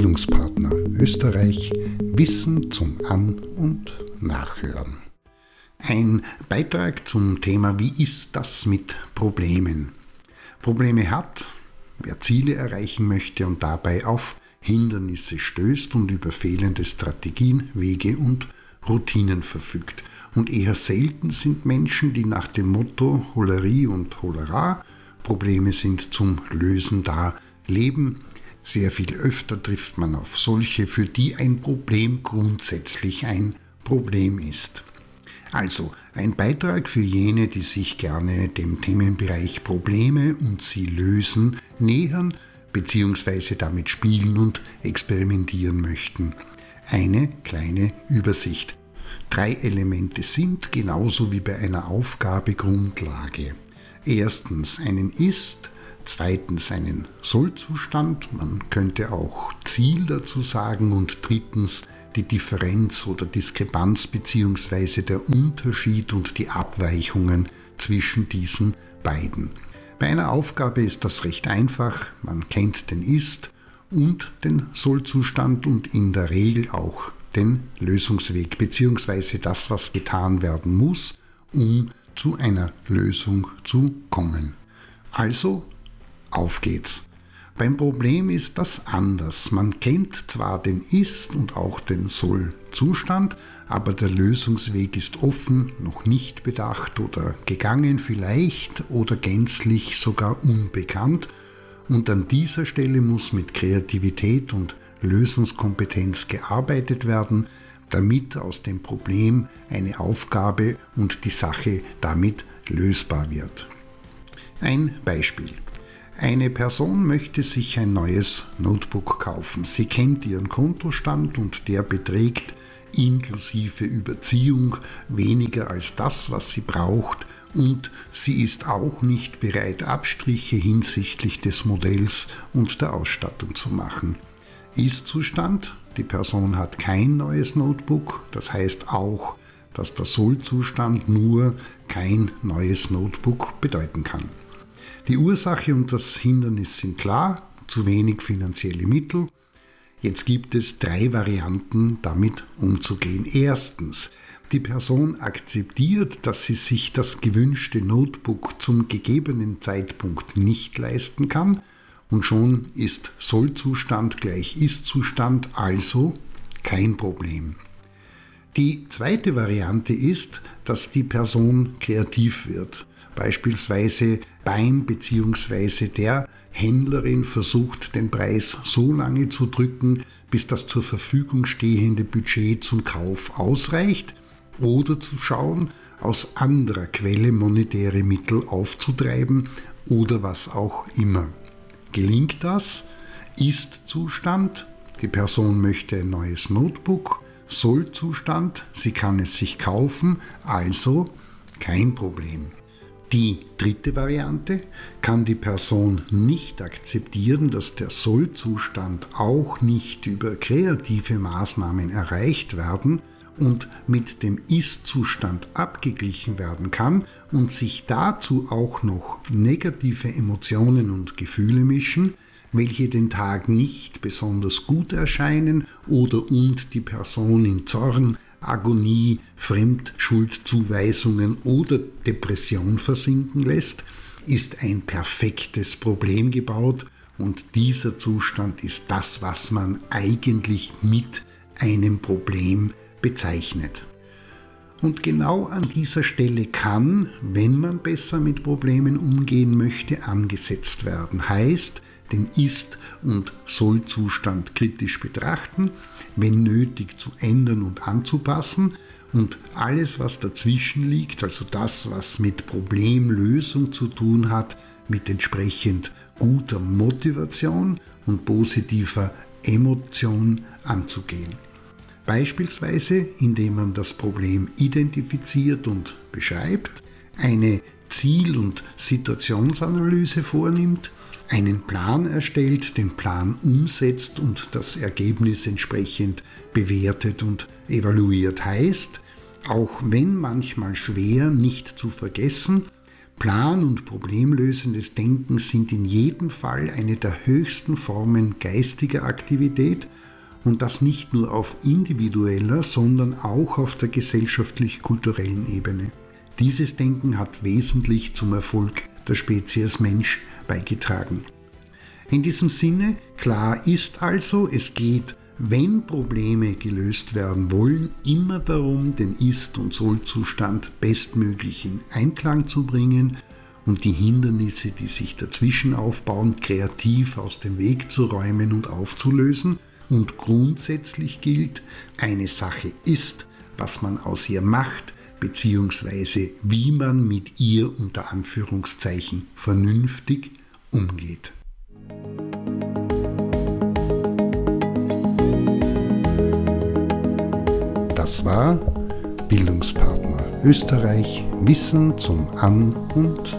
Bildungspartner Österreich Wissen zum An- und Nachhören. Ein Beitrag zum Thema Wie ist das mit Problemen? Probleme hat, wer Ziele erreichen möchte und dabei auf Hindernisse stößt und über fehlende Strategien, Wege und Routinen verfügt. Und eher selten sind Menschen, die nach dem Motto Holerie und Holera Probleme sind zum Lösen da, leben sehr viel öfter trifft man auf solche, für die ein Problem grundsätzlich ein Problem ist. Also ein Beitrag für jene, die sich gerne dem Themenbereich Probleme und sie lösen nähern bzw. damit spielen und experimentieren möchten. Eine kleine Übersicht. Drei Elemente sind, genauso wie bei einer Aufgabe, Grundlage. Erstens einen Ist, zweitens einen Sollzustand, man könnte auch Ziel dazu sagen und drittens die Differenz oder Diskrepanz bzw. der Unterschied und die Abweichungen zwischen diesen beiden. Bei einer Aufgabe ist das recht einfach, man kennt den Ist und den Sollzustand und in der Regel auch den Lösungsweg bzw. das, was getan werden muss, um zu einer Lösung zu kommen. Also auf geht's. Beim Problem ist das anders. Man kennt zwar den Ist- und auch den Soll-Zustand, aber der Lösungsweg ist offen, noch nicht bedacht oder gegangen vielleicht oder gänzlich sogar unbekannt. Und an dieser Stelle muss mit Kreativität und Lösungskompetenz gearbeitet werden, damit aus dem Problem eine Aufgabe und die Sache damit lösbar wird. Ein Beispiel. Eine Person möchte sich ein neues Notebook kaufen. Sie kennt ihren Kontostand und der beträgt inklusive Überziehung weniger als das, was sie braucht und sie ist auch nicht bereit, Abstriche hinsichtlich des Modells und der Ausstattung zu machen. Ist-Zustand, die Person hat kein neues Notebook, das heißt auch, dass der Soll-Zustand nur kein neues Notebook bedeuten kann. Die Ursache und das Hindernis sind klar, zu wenig finanzielle Mittel. Jetzt gibt es drei Varianten, damit umzugehen. Erstens, die Person akzeptiert, dass sie sich das gewünschte Notebook zum gegebenen Zeitpunkt nicht leisten kann und schon ist Sollzustand gleich Ist-Zustand, also kein Problem. Die zweite Variante ist, dass die Person kreativ wird beispielsweise beim bzw. der Händlerin versucht, den Preis so lange zu drücken, bis das zur Verfügung stehende Budget zum Kauf ausreicht oder zu schauen, aus anderer Quelle monetäre Mittel aufzutreiben oder was auch immer. Gelingt das? Ist Zustand? Die Person möchte ein neues Notebook. Soll Zustand? Sie kann es sich kaufen, also kein Problem. Die dritte Variante kann die Person nicht akzeptieren, dass der Sollzustand auch nicht über kreative Maßnahmen erreicht werden und mit dem Ist-Zustand abgeglichen werden kann und sich dazu auch noch negative Emotionen und Gefühle mischen, welche den Tag nicht besonders gut erscheinen oder und die Person in Zorn, Agonie, Fremdschuldzuweisungen oder Depression versinken lässt, ist ein perfektes Problem gebaut und dieser Zustand ist das, was man eigentlich mit einem Problem bezeichnet. Und genau an dieser Stelle kann, wenn man besser mit Problemen umgehen möchte, angesetzt werden. Heißt, den Ist- und Soll-Zustand kritisch betrachten, wenn nötig zu ändern und anzupassen und alles, was dazwischen liegt, also das, was mit Problemlösung zu tun hat, mit entsprechend guter Motivation und positiver Emotion anzugehen. Beispielsweise, indem man das Problem identifiziert und beschreibt, eine Ziel- und Situationsanalyse vornimmt, einen Plan erstellt, den Plan umsetzt und das Ergebnis entsprechend bewertet und evaluiert heißt, auch wenn manchmal schwer nicht zu vergessen, Plan- und problemlösendes Denken sind in jedem Fall eine der höchsten Formen geistiger Aktivität und das nicht nur auf individueller, sondern auch auf der gesellschaftlich-kulturellen Ebene. Dieses Denken hat wesentlich zum Erfolg der Spezies Mensch beigetragen. In diesem Sinne, klar ist also, es geht, wenn Probleme gelöst werden wollen, immer darum, den Ist- und Soll-Zustand bestmöglich in Einklang zu bringen und die Hindernisse, die sich dazwischen aufbauen, kreativ aus dem Weg zu räumen und aufzulösen. Und grundsätzlich gilt, eine Sache ist, was man aus ihr macht, beziehungsweise wie man mit ihr unter Anführungszeichen vernünftig umgeht. Das war Bildungspartner Österreich Wissen zum An- und